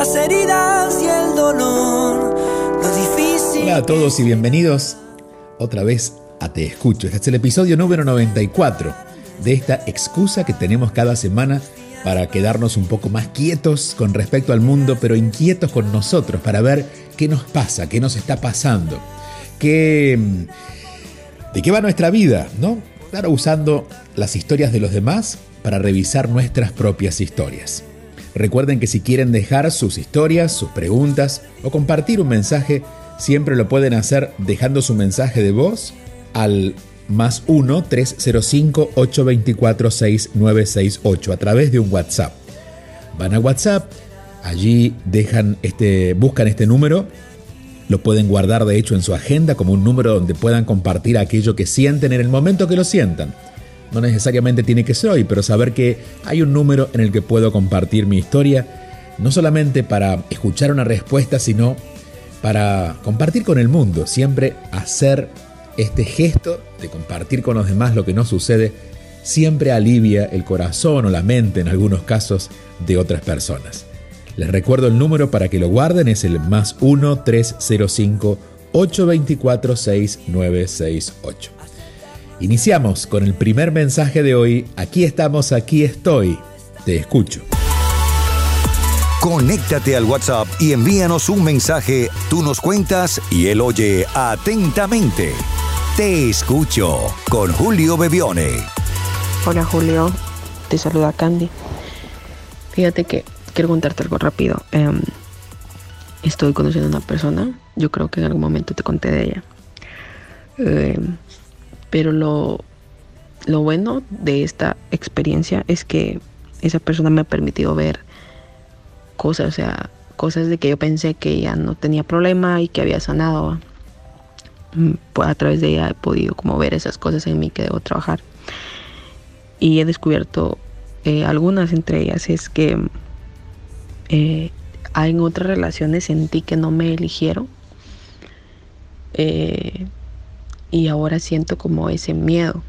Las heridas y el dolor, lo difícil. Hola a todos y bienvenidos otra vez a Te Escucho. Este es el episodio número 94 de esta excusa que tenemos cada semana para quedarnos un poco más quietos con respecto al mundo, pero inquietos con nosotros, para ver qué nos pasa, qué nos está pasando, qué, de qué va nuestra vida, ¿no? Claro, usando las historias de los demás para revisar nuestras propias historias. Recuerden que si quieren dejar sus historias, sus preguntas o compartir un mensaje, siempre lo pueden hacer dejando su mensaje de voz al más 1-305-824-6968 a través de un WhatsApp. Van a WhatsApp, allí dejan este, buscan este número, lo pueden guardar de hecho en su agenda como un número donde puedan compartir aquello que sienten en el momento que lo sientan. No necesariamente tiene que ser hoy, pero saber que hay un número en el que puedo compartir mi historia, no solamente para escuchar una respuesta, sino para compartir con el mundo, siempre hacer este gesto de compartir con los demás lo que nos sucede, siempre alivia el corazón o la mente en algunos casos de otras personas. Les recuerdo el número para que lo guarden, es el más 1-305-824-6968. Iniciamos con el primer mensaje de hoy. Aquí estamos, aquí estoy. Te escucho. Conéctate al WhatsApp y envíanos un mensaje. Tú nos cuentas y él oye atentamente. Te escucho con Julio Bebione. Hola Julio, te saluda Candy. Fíjate que quiero contarte algo rápido. Eh, estoy conociendo a una persona, yo creo que en algún momento te conté de ella. Eh, pero lo, lo bueno de esta experiencia es que esa persona me ha permitido ver cosas, o sea, cosas de que yo pensé que ya no tenía problema y que había sanado. Pues a través de ella he podido como ver esas cosas en mí que debo trabajar. Y he descubierto eh, algunas entre ellas es que eh, en otras relaciones sentí que no me eligieron. Eh, y ahora siento como ese miedo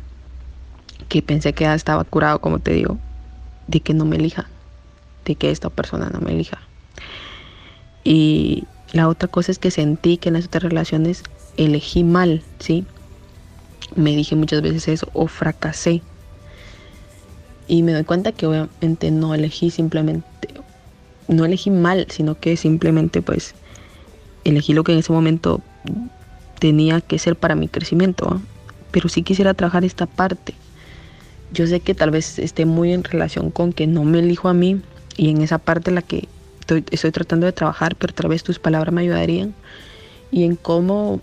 que pensé que ya estaba curado, como te digo, de que no me elija, de que esta persona no me elija. Y la otra cosa es que sentí que en las otras relaciones elegí mal, ¿sí? Me dije muchas veces eso, o fracasé. Y me doy cuenta que obviamente no elegí simplemente, no elegí mal, sino que simplemente pues elegí lo que en ese momento tenía que ser para mi crecimiento. Pero sí quisiera trabajar esta parte. Yo sé que tal vez esté muy en relación con que no me elijo a mí y en esa parte la que estoy, tratando de trabajar, pero tal vez tus palabras me ayudarían y en cómo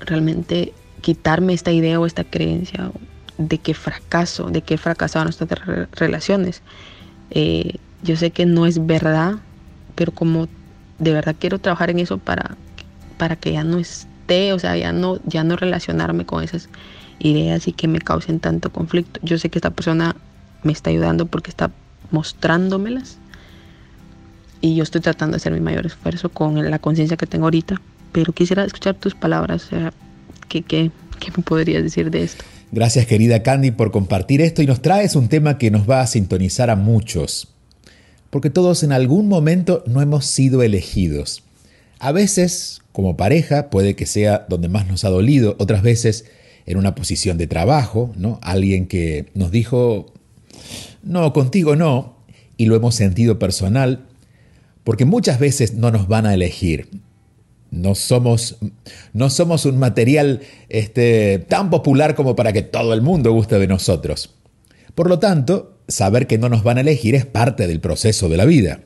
realmente quitarme esta idea o esta creencia de que fracaso, de que he fracasado nuestras relaciones. Eh, yo sé que no es verdad, pero como de verdad quiero trabajar en eso para, para que ya no es o sea, ya no, ya no relacionarme con esas ideas y que me causen tanto conflicto. Yo sé que esta persona me está ayudando porque está mostrándomelas y yo estoy tratando de hacer mi mayor esfuerzo con la conciencia que tengo ahorita, pero quisiera escuchar tus palabras, o ¿qué, qué, qué me podrías decir de esto? Gracias querida Candy por compartir esto y nos traes un tema que nos va a sintonizar a muchos, porque todos en algún momento no hemos sido elegidos. A veces como pareja puede que sea donde más nos ha dolido, otras veces en una posición de trabajo, ¿no? Alguien que nos dijo, no, contigo no, y lo hemos sentido personal, porque muchas veces no nos van a elegir. No somos, no somos un material este, tan popular como para que todo el mundo guste de nosotros. Por lo tanto, saber que no nos van a elegir es parte del proceso de la vida.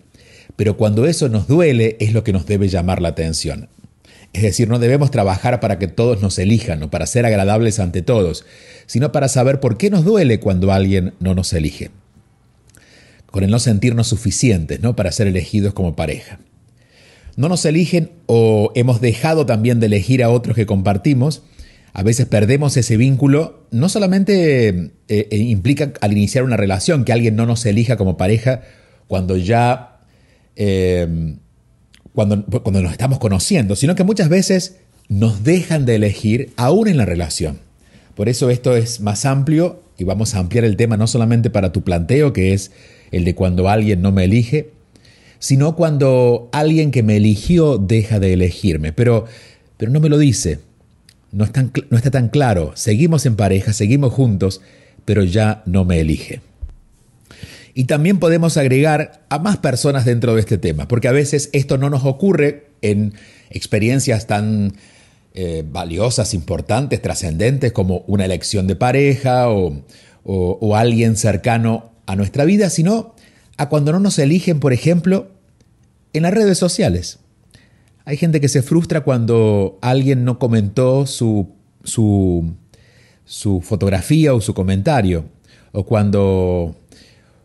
Pero cuando eso nos duele es lo que nos debe llamar la atención. Es decir, no debemos trabajar para que todos nos elijan o para ser agradables ante todos, sino para saber por qué nos duele cuando alguien no nos elige. con el no sentirnos suficientes ¿no? para ser elegidos como pareja. No nos eligen o hemos dejado también de elegir a otros que compartimos. A veces perdemos ese vínculo. No solamente eh, eh, implica al iniciar una relación que alguien no nos elija como pareja cuando ya eh, cuando, cuando nos estamos conociendo, sino que muchas veces nos dejan de elegir aún en la relación. Por eso esto es más amplio y vamos a ampliar el tema no solamente para tu planteo, que es el de cuando alguien no me elige, sino cuando alguien que me eligió deja de elegirme. Pero, pero no me lo dice, no, no está tan claro. Seguimos en pareja, seguimos juntos, pero ya no me elige. Y también podemos agregar a más personas dentro de este tema, porque a veces esto no nos ocurre en experiencias tan eh, valiosas, importantes, trascendentes como una elección de pareja o, o alguien cercano a nuestra vida, sino a cuando no nos eligen, por ejemplo, en las redes sociales. Hay gente que se frustra cuando alguien no comentó su, su, su fotografía o su comentario, o cuando,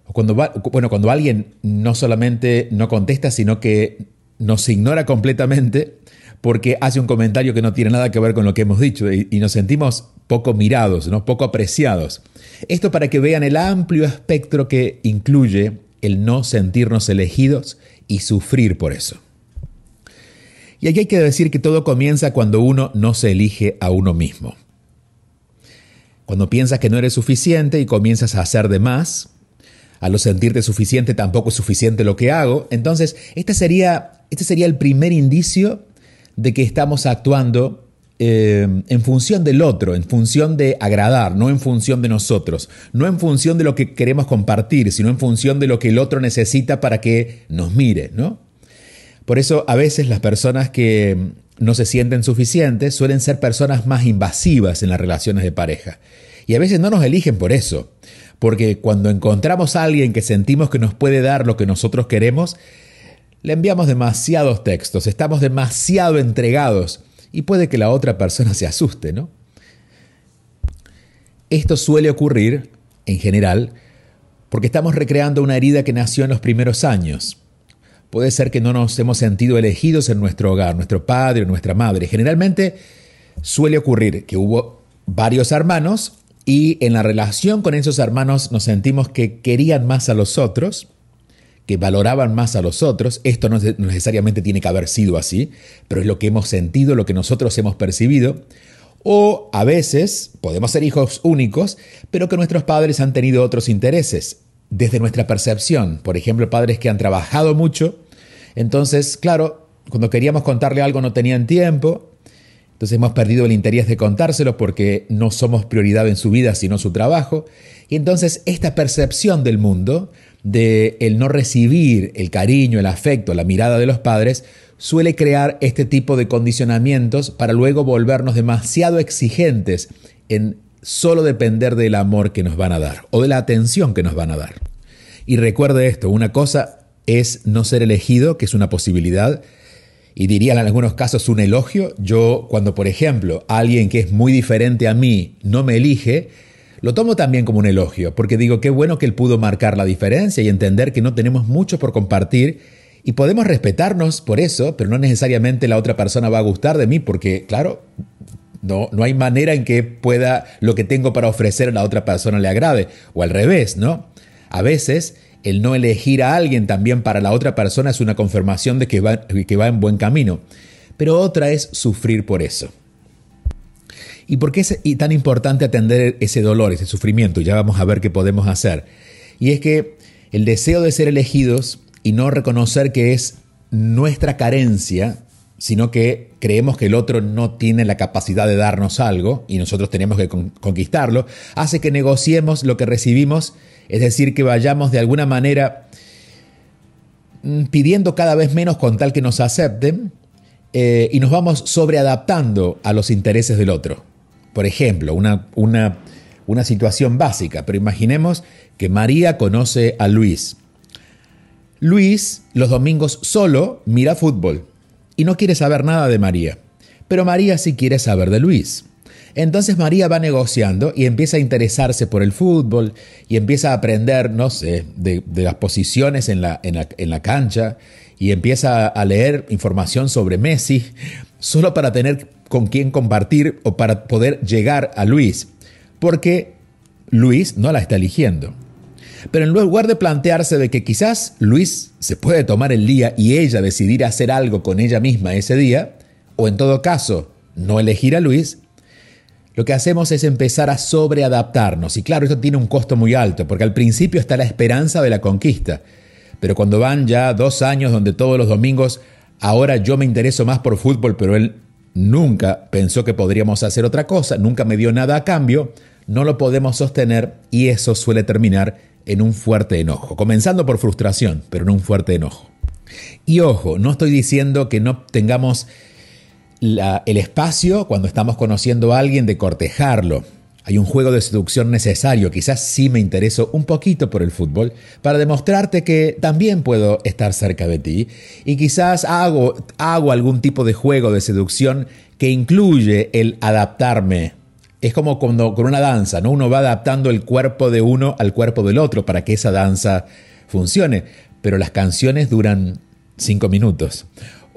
o cuando, bueno, cuando alguien no solamente no contesta, sino que nos ignora completamente porque hace un comentario que no tiene nada que ver con lo que hemos dicho y, nos sentimos poco mirados, ¿no? poco apreciados. Esto para que vean el amplio espectro que incluye el no sentirnos elegidos y sufrir por eso. Y aquí hay que decir que todo comienza cuando uno no se elige a uno mismo. Cuando piensas que no eres suficiente y comienzas a hacer de más, a no sentirte suficiente tampoco es suficiente lo que hago, entonces este sería, este sería el primer indicio de que estamos actuando eh, en función del otro, en función de agradar, no en función de nosotros, no en función de lo que queremos compartir, sino en función de lo que el otro necesita para que nos mire, ¿no? Por eso a veces las personas que no se sienten suficientes suelen ser personas más invasivas en las relaciones de pareja. Y a veces no nos eligen por eso, porque cuando encontramos a alguien que sentimos que nos puede dar lo que nosotros queremos, le enviamos demasiados textos, estamos demasiado entregados y puede que la otra persona se asuste, ¿no? Esto suele ocurrir, en general, porque estamos recreando una herida que nació en los primeros años. Puede ser que no nos hemos sentido elegidos en nuestro hogar, nuestro padre o nuestra madre. Generalmente suele ocurrir que hubo varios hermanos y en la relación con esos hermanos nos sentimos que querían más a los otros que valoraban más a los otros. Esto no necesariamente tiene que haber sido así, pero es lo que hemos sentido, lo que nosotros hemos percibido. O a veces podemos ser hijos únicos, pero que nuestros padres han tenido otros intereses desde nuestra percepción. Por ejemplo, padres que han trabajado mucho. Entonces, claro, cuando queríamos contarle algo no tenían tiempo. Entonces hemos perdido el interés de contárselo porque no somos prioridad en su vida, sino su trabajo. Y entonces esta percepción del mundo de el no recibir el cariño, el afecto, la mirada de los padres, suele crear este tipo de condicionamientos para luego volvernos demasiado exigentes en solo depender del amor que nos van a dar o de la atención que nos van a dar. Y recuerde esto, una cosa es no ser elegido, que es una posibilidad, y diría en algunos casos un elogio. Yo cuando, por ejemplo, alguien que es muy diferente a mí no me elige, lo tomo también como un elogio, porque digo, qué bueno que él pudo marcar la diferencia y entender que no tenemos mucho por compartir y podemos respetarnos por eso, pero no necesariamente la otra persona va a gustar de mí, porque claro, no, no hay manera en que pueda lo que tengo para ofrecer a la otra persona le agrade, o al revés, ¿no? A veces el no elegir a alguien también para la otra persona es una confirmación de que va, que va en buen camino, pero otra es sufrir por eso. ¿Y por qué es tan importante atender ese dolor, ese sufrimiento? Ya vamos a ver qué podemos hacer. Y es que el deseo de ser elegidos y no reconocer que es nuestra carencia, sino que creemos que el otro no tiene la capacidad de darnos algo y nosotros tenemos que conquistarlo, hace que negociemos lo que recibimos, es decir, que vayamos de alguna manera mm, pidiendo cada vez menos con tal que nos acepten eh, y nos vamos sobreadaptando a los intereses del otro. Por ejemplo, una, una, una situación básica, pero imaginemos que María conoce a Luis. Luis los domingos solo mira fútbol y no quiere saber nada de María, pero María sí quiere saber de Luis. Entonces María va negociando y empieza a interesarse por el fútbol y empieza a aprender, no sé, de, las posiciones en la, en la cancha y empieza a leer información sobre Messi solo para tener con quién compartir o para poder llegar a Luis, porque Luis no la está eligiendo. Pero en lugar de plantearse de que quizás Luis se puede tomar el día y ella decidir hacer algo con ella misma ese día, o en todo caso no elegir a Luis, lo que hacemos es empezar a sobreadaptarnos. Y claro, esto tiene un costo muy alto, porque al principio está la esperanza de la conquista. Pero cuando van ya dos años donde todos los domingos, ahora yo me intereso más por fútbol, pero él nunca pensó que podríamos hacer otra cosa, nunca me dio nada a cambio, no lo podemos sostener y eso suele terminar en un fuerte enojo, comenzando por frustración, pero en un fuerte enojo. Y ojo, no estoy diciendo que no tengamos el espacio cuando estamos conociendo a alguien de cortejarlo. Hay un juego de seducción necesario, quizás sí me intereso un poquito por el fútbol, para demostrarte que también puedo estar cerca de ti y quizás hago, hago algún tipo de juego de seducción que incluye el adaptarme. Es como cuando con una danza, ¿no? Uno va adaptando el cuerpo de uno al cuerpo del otro para que esa danza funcione, pero las canciones duran cinco minutos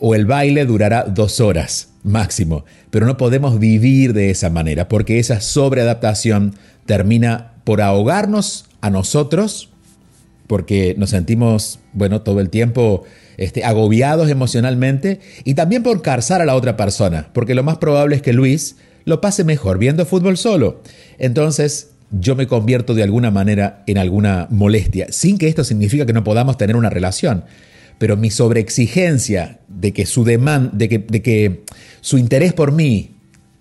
o el baile durará dos horas máximo, pero no podemos vivir de esa manera porque esa sobreadaptación termina por ahogarnos a nosotros porque nos sentimos, bueno, todo el tiempo este, agobiados emocionalmente y también por carzar a la otra persona, porque lo más probable es que Luis lo pase mejor viendo fútbol solo. Entonces, yo me convierto de alguna manera en alguna molestia, sin que esto signifique que no podamos tener una relación pero mi sobreexigencia de que su de que, de que su interés por mí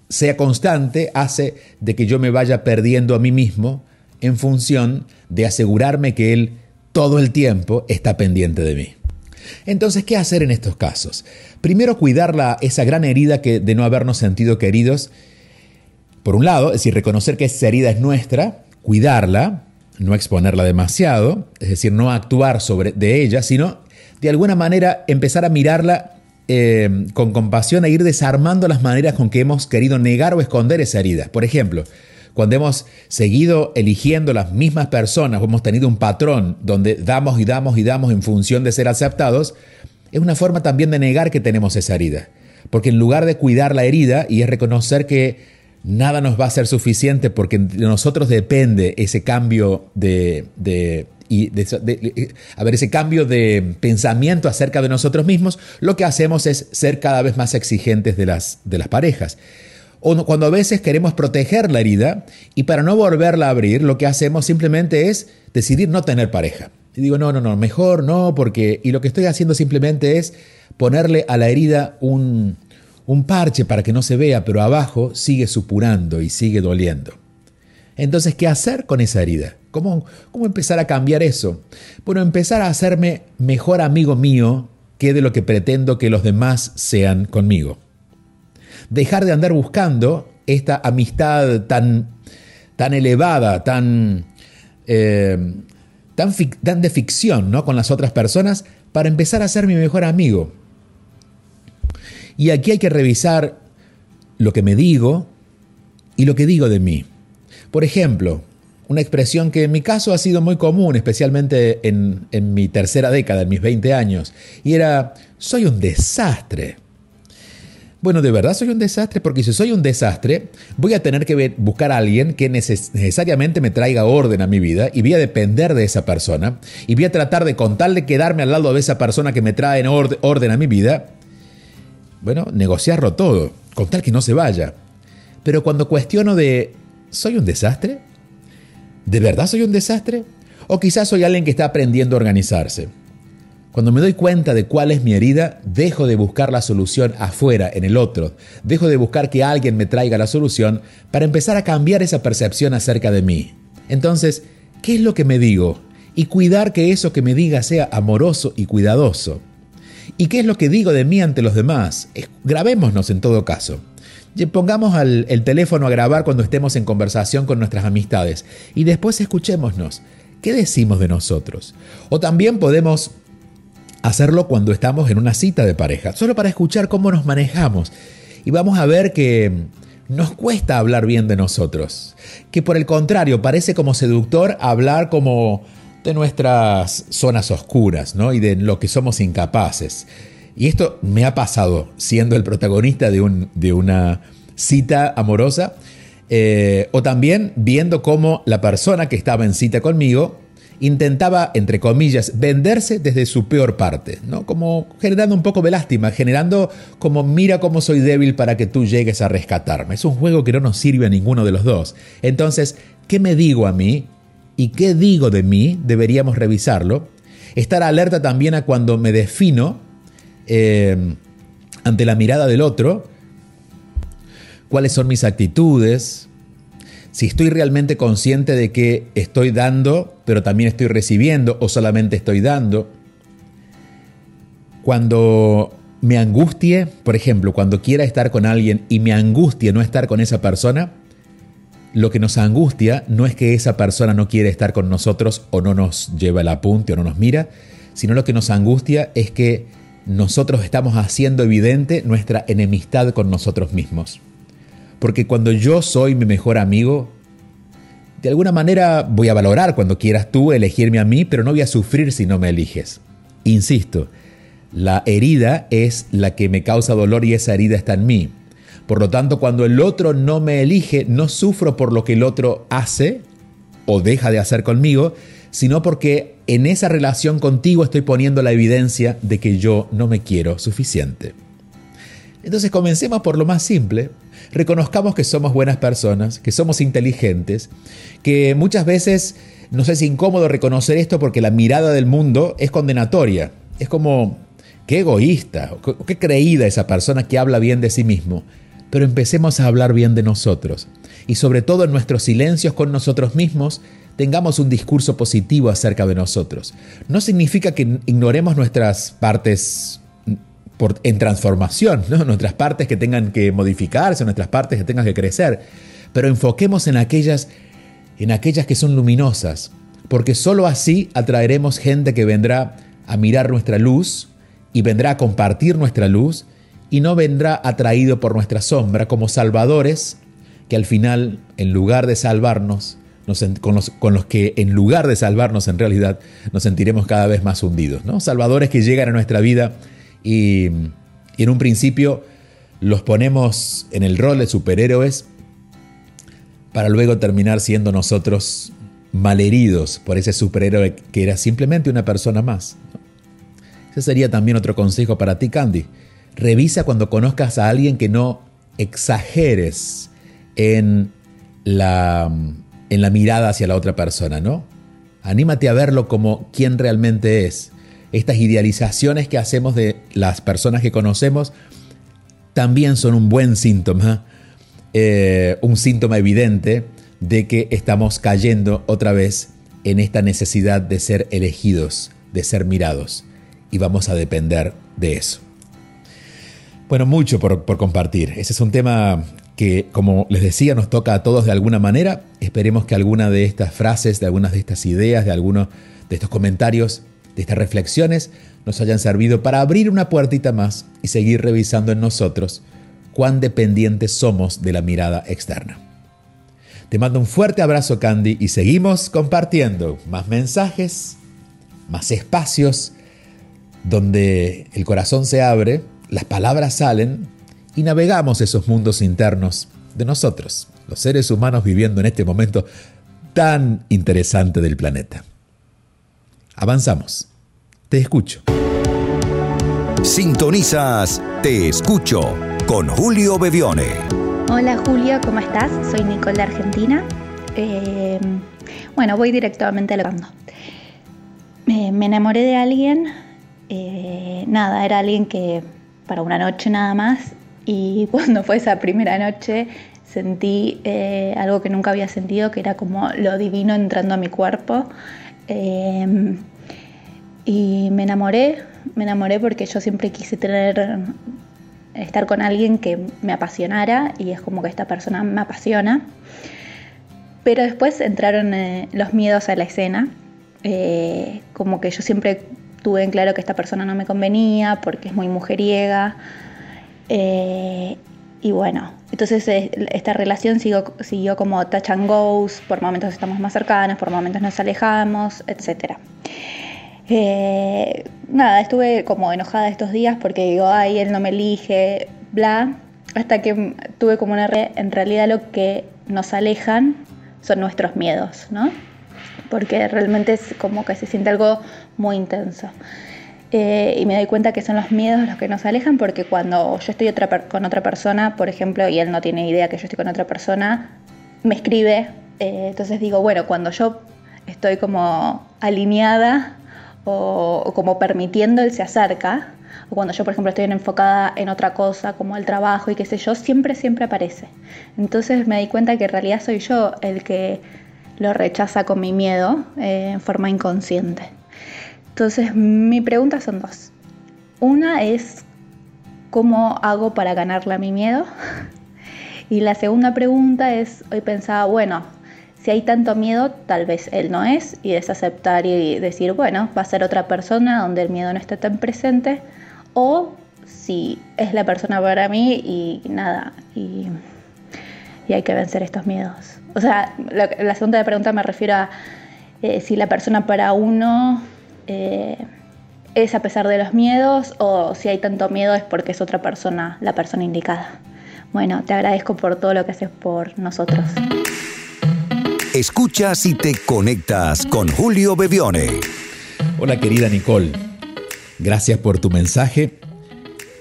sea constante hace de que yo me vaya perdiendo a mí mismo en función de asegurarme que él todo el tiempo está pendiente de mí. Entonces, ¿qué hacer en estos casos? Primero, cuidar esa gran herida de no habernos sentido queridos. Por un lado, es decir, reconocer que esa herida es nuestra, cuidarla, no exponerla demasiado, es decir, no actuar sobre de ella, sino de alguna manera empezar a mirarla eh, con compasión e ir desarmando las maneras con que hemos querido negar o esconder esa herida. Por ejemplo, cuando hemos seguido eligiendo las mismas personas o hemos tenido un patrón donde damos y damos y damos en función de ser aceptados, es una forma también de negar que tenemos esa herida. Porque en lugar de cuidar la herida y es reconocer que nada nos va a ser suficiente porque de nosotros depende ese cambio de y a ver, ese cambio de pensamiento acerca de nosotros mismos, lo que hacemos es ser cada vez más exigentes de las, de las parejas. O cuando a veces queremos proteger la herida y para no volverla a abrir, lo que hacemos simplemente es decidir no tener pareja. Y digo, no, no, no, mejor no, porque... Y lo que estoy haciendo simplemente es ponerle a la herida un, un parche para que no se vea, pero abajo sigue supurando y sigue doliendo. Entonces, ¿qué hacer con esa herida? ¿Cómo, ¿Cómo empezar a cambiar eso? Bueno, empezar a hacerme mejor amigo mío que de lo que pretendo que los demás sean conmigo. Dejar de andar buscando esta amistad tan, tan elevada, tan, eh, tan, tan, de ficción ¿no? con las otras personas para empezar a ser mi mejor amigo. Y aquí hay que revisar lo que me digo y lo que digo de mí. Por ejemplo, una expresión que en mi caso ha sido muy común, especialmente en, mi tercera década, en mis 20 años, y era, soy un desastre. Bueno, de verdad soy un desastre porque si soy un desastre, voy a tener que buscar a alguien que necesariamente me traiga orden a mi vida y voy a depender de esa persona y voy a tratar de contarle quedarme al lado de esa persona que me trae orden a mi vida. Bueno, negociarlo todo, con tal que no se vaya. Pero cuando cuestiono de ¿Soy un desastre? ¿De verdad soy un desastre? ¿O quizás soy alguien que está aprendiendo a organizarse? Cuando me doy cuenta de cuál es mi herida, dejo de buscar la solución afuera, en el otro. Dejo de buscar que alguien me traiga la solución para empezar a cambiar esa percepción acerca de mí. Entonces, ¿qué es lo que me digo? Y cuidar que eso que me diga sea amoroso y cuidadoso. ¿Y qué es lo que digo de mí ante los demás? Grabémonos en todo caso. Pongamos el teléfono a grabar cuando estemos en conversación con nuestras amistades y después escuchémonos. ¿Qué decimos de nosotros? O también podemos hacerlo cuando estamos en una cita de pareja, solo para escuchar cómo nos manejamos. Y vamos a ver que nos cuesta hablar bien de nosotros. Que por el contrario, parece como seductor hablar como de nuestras zonas oscuras, ¿no? Y de lo que somos incapaces. Y esto me ha pasado siendo el protagonista de, un, de una cita amorosa, eh, o también viendo cómo la persona que estaba en cita conmigo intentaba, entre comillas, venderse desde su peor parte, ¿no? Como generando un poco de lástima, generando como mira cómo soy débil para que tú llegues a rescatarme. Es un juego que no nos sirve a ninguno de los dos. Entonces, ¿qué me digo a mí? ¿Y qué digo de mí? Deberíamos revisarlo. Estar alerta también a cuando me defino eh, ante la mirada del otro, cuáles son mis actitudes, si estoy realmente consciente de que estoy dando, pero también estoy recibiendo o solamente estoy dando. Cuando me angustie, por ejemplo, cuando quiera estar con alguien y me angustie no estar con esa persona, lo que nos angustia no es que esa persona no quiere estar con nosotros o no nos lleva el apunte o no nos mira, sino lo que nos angustia es que nosotros estamos haciendo evidente nuestra enemistad con nosotros mismos. Porque cuando yo soy mi mejor amigo, de alguna manera voy a valorar cuando quieras tú elegirme a mí, pero no voy a sufrir si no me eliges. Insisto, la herida es la que me causa dolor y esa herida está en mí. Por lo tanto, cuando el otro no me elige, no sufro por lo que el otro hace o deja de hacer conmigo, sino porque en esa relación contigo estoy poniendo la evidencia de que yo no me quiero suficiente. Entonces comencemos por lo más simple. Reconozcamos que somos buenas personas, que somos inteligentes, que muchas veces nos es incómodo reconocer esto porque la mirada del mundo es condenatoria. Es como, qué egoísta, qué creída esa persona que habla bien de sí mismo. Pero empecemos a hablar bien de nosotros. Y sobre todo en nuestros silencios con nosotros mismos, tengamos un discurso positivo acerca de nosotros. No significa que ignoremos nuestras partes en transformación, nuestras partes que tengan que modificarse, nuestras partes que tengan que crecer, pero enfoquemos en aquellas, en aquellas que son luminosas, porque sólo así atraeremos gente que vendrá a mirar nuestra luz y vendrá a compartir nuestra luz y no vendrá atraído por nuestra sombra como salvadores que al final, en lugar de salvarnos, con, los, que en lugar de salvarnos en realidad nos sentiremos cada vez más hundidos. ¿no? Salvadores que llegan a nuestra vida y, en un principio los ponemos en el rol de superhéroes para luego terminar siendo nosotros malheridos por ese superhéroe que era simplemente una persona más. Ese sería también otro consejo para ti, Candy. Revisa cuando conozcas a alguien que no exageres en la, en la mirada hacia la otra persona, ¿no? Anímate a verlo como quien realmente es estas idealizaciones que hacemos de las personas que conocemos también son un buen síntoma, eh, un síntoma evidente de que estamos cayendo otra vez en esta necesidad de ser elegidos, de ser mirados, y vamos a depender de eso. Bueno, mucho por, por compartir. Ese es un tema que, como les decía, nos toca a todos de alguna manera. Esperemos que alguna de estas frases, de algunas de estas ideas, de algunos de estos comentarios de estas reflexiones nos hayan servido para abrir una puertita más y seguir revisando en nosotros cuán dependientes somos de la mirada externa. Te mando un fuerte abrazo Candy y seguimos compartiendo más mensajes, más espacios donde el corazón se abre, las palabras salen y navegamos esos mundos internos de nosotros, los seres humanos viviendo en este momento tan interesante del planeta. Avanzamos. Te escucho. Sintonizas Te escucho con Julio Bevione. Hola Julio, ¿cómo estás? Soy Nicole de Argentina. Eh, bueno, voy directamente hablando. Eh, me enamoré de alguien. Eh, nada, era alguien que para una noche nada más. Y cuando fue esa primera noche sentí algo que nunca había sentido, que era como lo divino entrando a mi cuerpo. Y me enamoré, me enamoré porque yo siempre quise tener, estar con alguien que me apasionara y es como que esta persona me apasiona. Pero después entraron eh, los miedos a la escena, eh, como que yo siempre tuve en claro que esta persona no me convenía porque es muy mujeriega. Eh, y bueno, entonces eh, esta relación siguió, siguió como touch and goes, por momentos estamos más cercanos, por momentos nos alejamos, etc. Eh, nada, estuve como enojada estos días porque digo, ay, él no me elige, bla, hasta que tuve como una... En realidad lo que nos alejan son nuestros miedos, ¿no? Porque realmente es como que se siente algo muy intenso. Eh, y me doy cuenta que son los miedos los que nos alejan porque cuando yo estoy otra con otra persona, por ejemplo, y él no tiene idea que yo estoy con otra persona, me escribe, eh, entonces digo, bueno, cuando yo estoy como alineada o, como permitiendo, él se acerca, o cuando yo, por ejemplo, estoy enfocada en otra cosa, como el trabajo y qué sé yo, siempre, siempre aparece. Entonces me di cuenta que en realidad soy yo el que lo rechaza con mi miedo eh, en forma inconsciente. Entonces, mi pregunta son dos. Una es, ¿cómo hago para ganarle a mi miedo? Y la segunda pregunta es, hoy pensaba, bueno, si hay tanto miedo, tal vez él no es, y es aceptar y decir, bueno, va a ser otra persona donde el miedo no esté tan presente, o si es la persona para mí y nada, y, hay que vencer estos miedos. O sea, la, segunda pregunta me refiero a eh, si la persona para uno eh, es a pesar de los miedos o si hay tanto miedo es porque es otra persona, la persona indicada. Bueno, te agradezco por todo lo que haces por nosotros. Escuchas y te conectas con Julio Bebione. Hola querida Nicole, gracias por tu mensaje.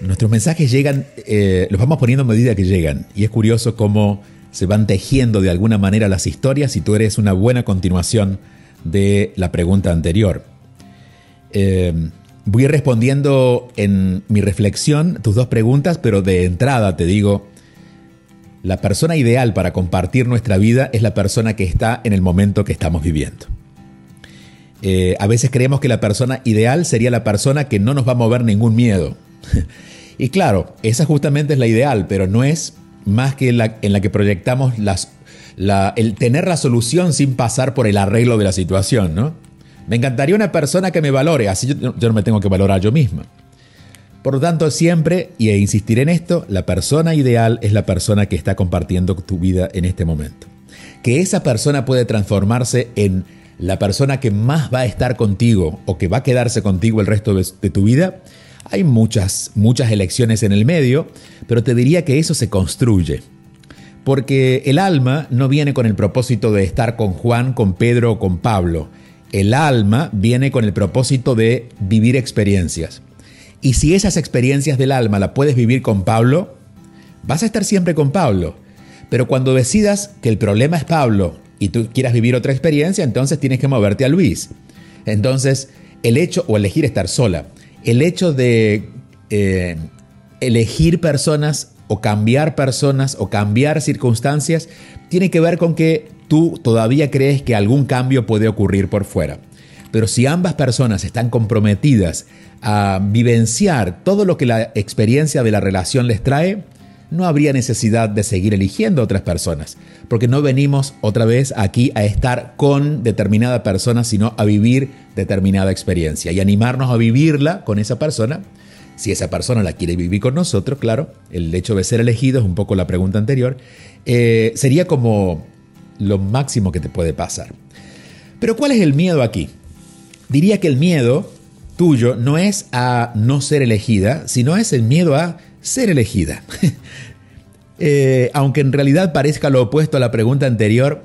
Nuestros mensajes llegan, eh, los vamos poniendo a medida que llegan y es curioso cómo se van tejiendo de alguna manera las historias y tú eres una buena continuación de la pregunta anterior. Eh, voy respondiendo en mi reflexión tus dos preguntas, pero de entrada te digo, la persona ideal para compartir nuestra vida es la persona que está en el momento que estamos viviendo. Eh, a veces creemos que la persona ideal sería la persona que no nos va a mover ningún miedo. y claro, esa justamente es la ideal, pero no es más que la, en la que proyectamos las, el tener la solución sin pasar por el arreglo de la situación, ¿no? Me encantaría una persona que me valore, así yo, no me tengo que valorar yo misma. Por lo tanto, siempre, y e insistiré en esto, la persona ideal es la persona que está compartiendo tu vida en este momento. Que esa persona puede transformarse en la persona que más va a estar contigo o que va a quedarse contigo el resto de, de tu vida, hay muchas, muchas elecciones en el medio, pero te diría que eso se construye. Porque el alma no viene con el propósito de estar con Juan, con Pedro o con Pablo el alma viene con el propósito de vivir experiencias. Y si esas experiencias del alma la puedes vivir con Pablo, vas a estar siempre con Pablo. Pero cuando decidas que el problema es Pablo y tú quieras vivir otra experiencia, entonces tienes que moverte a Luis. Entonces, el hecho, o elegir estar sola, el hecho de eh, elegir personas o cambiar personas o cambiar circunstancias tiene que ver con que tú todavía crees que algún cambio puede ocurrir por fuera. Pero si ambas personas están comprometidas a vivenciar todo lo que la experiencia de la relación les trae, no habría necesidad de seguir eligiendo otras personas, porque no venimos otra vez aquí a estar con determinada persona, sino a vivir determinada experiencia y animarnos a vivirla con esa persona. Si esa persona la quiere vivir con nosotros, claro, el hecho de ser elegido es un poco la pregunta anterior, eh, sería como lo máximo que te puede pasar. Pero ¿cuál es el miedo aquí? Diría que el miedo tuyo no es a no ser elegida, sino es el miedo a ser elegida. Eh, aunque en realidad parezca lo opuesto a la pregunta anterior,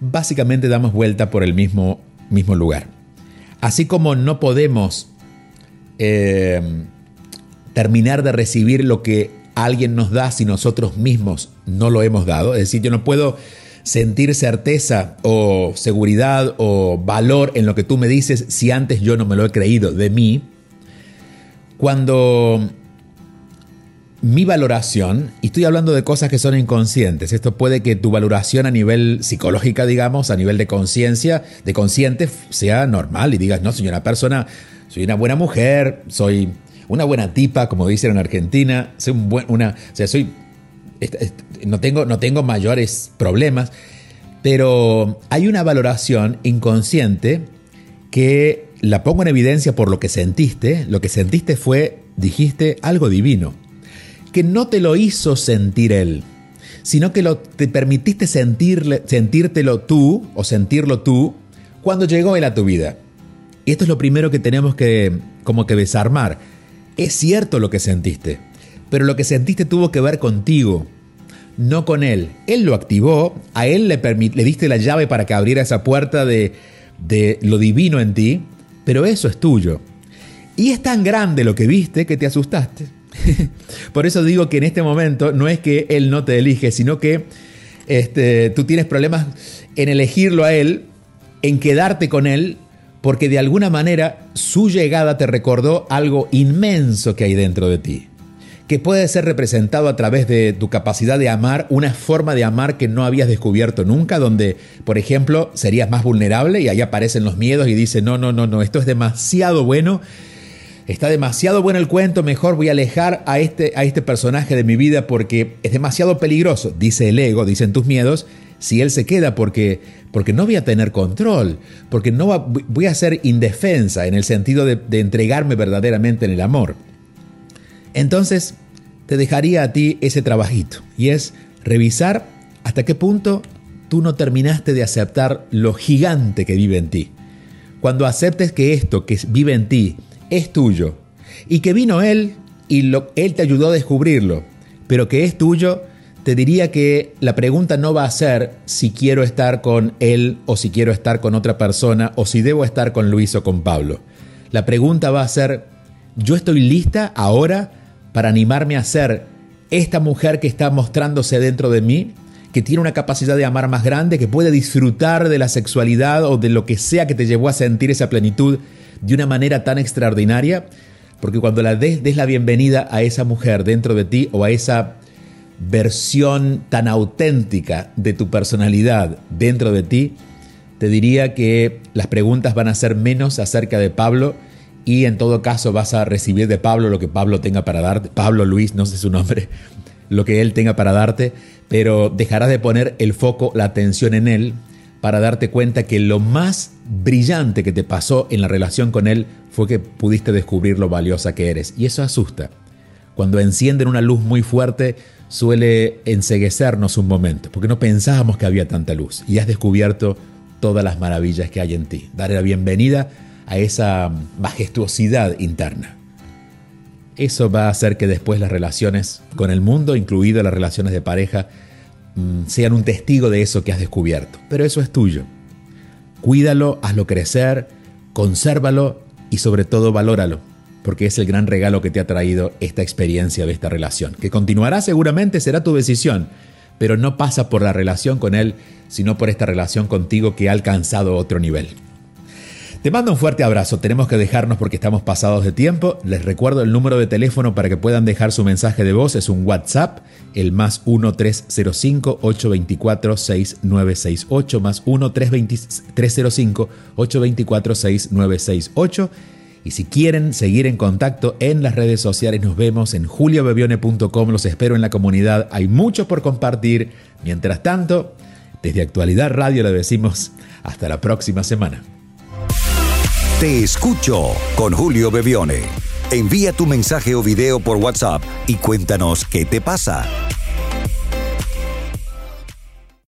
básicamente damos vuelta por el mismo, mismo lugar. Así como no podemos eh, terminar de recibir lo que alguien nos da si nosotros mismos no lo hemos dado, es decir, yo no puedo sentir certeza o seguridad o valor en lo que tú me dices si antes yo no me lo he creído de mí, cuando mi valoración, y estoy hablando de cosas que son inconscientes, esto puede que tu valoración a nivel psicológica, digamos, a nivel de conciencia, de consciente, sea normal y digas, no, soy una persona, soy una buena mujer, soy una buena tipa, como dicen en Argentina, soy una, o sea, soy no tengo, no tengo mayores problemas, pero hay una valoración inconsciente que la pongo en evidencia por lo que sentiste. Lo que sentiste fue, dijiste, algo divino. que no te lo hizo sentir él, sino que lo, te permitiste sentirle, sentírtelo tú o sentirlo tú cuando llegó él a tu vida. Y esto es lo primero que tenemos que como que desarmar. Es cierto lo que sentiste, pero lo que sentiste tuvo que ver contigo, no con él. Él lo activó, a él le, le diste la llave para que abriera esa puerta de, de lo divino en ti, pero eso es tuyo. Y es tan grande lo que viste que te asustaste. Por eso digo que en este momento no es que él no te elige, sino que este, tú tienes problemas en elegirlo a él, en quedarte con él, porque de alguna manera su llegada te recordó algo inmenso que hay dentro de ti, que puede ser representado a través de tu capacidad de amar, una forma de amar que no habías descubierto nunca, donde, por ejemplo, serías más vulnerable y ahí aparecen los miedos y dices, no, no, no, no, esto es demasiado bueno está demasiado bueno el cuento, mejor voy a alejar a este, a este personaje de mi vida porque es demasiado peligroso, dice el ego, dicen tus miedos, si él se queda porque, porque no voy a tener control, porque no voy a ser indefensa en el sentido de, de entregarme verdaderamente en el amor. Entonces, te dejaría a ti ese trabajito y es revisar hasta qué punto tú no terminaste de aceptar lo gigante que vive en ti. Cuando aceptes que esto que vive en ti es tuyo y que vino Él y lo, Él te ayudó a descubrirlo, pero que es tuyo, te diría que la pregunta no va a ser si quiero estar con Él o si quiero estar con otra persona o si debo estar con Luis o con Pablo. La pregunta va a ser, ¿yo estoy lista ahora para animarme a ser esta mujer que está mostrándose dentro de mí? que tiene una capacidad de amar más grande, que puede disfrutar de la sexualidad o de lo que sea que te llevó a sentir esa plenitud de una manera tan extraordinaria, porque cuando la des, des la bienvenida a esa mujer dentro de ti o a esa versión tan auténtica de tu personalidad dentro de ti, te diría que las preguntas van a ser menos acerca de Pablo y en todo caso vas a recibir de Pablo lo que Pablo tenga para darte, Pablo Luis, no sé su nombre, lo que él tenga para darte, pero dejarás de poner el foco, la atención en él para darte cuenta que lo más brillante que te pasó en la relación con Él fue que pudiste descubrir lo valiosa que eres. Y eso asusta. Cuando encienden una luz muy fuerte, suele enseguecernos un momento, porque no pensábamos que había tanta luz y has descubierto todas las maravillas que hay en ti. Darle la bienvenida a esa majestuosidad interna. Eso va a hacer que después las relaciones con el mundo, incluidas las relaciones de pareja, Mm, sean un testigo de eso que has descubierto. Pero eso es tuyo. Cuídalo, hazlo crecer, consérvalo y sobre todo valóralo, porque es el gran regalo que te ha traído esta experiencia de esta relación, que continuará seguramente, será tu decisión, pero no pasa por la relación con él, sino por esta relación contigo que ha alcanzado otro nivel. Te mando un fuerte abrazo. Tenemos que dejarnos porque estamos pasados de tiempo. Les recuerdo el número de teléfono para que puedan dejar su mensaje de voz. Es un WhatsApp, el más 1-305-824-6968, más 1-305-824-6968. Y si quieren seguir en contacto en las redes sociales, nos vemos en juliobebione.com. Los espero en la comunidad. Hay mucho por compartir. Mientras tanto, desde Actualidad Radio le decimos hasta la próxima semana. Te escucho con Julio Bebione. Envía tu mensaje o video por WhatsApp y cuéntanos qué te pasa.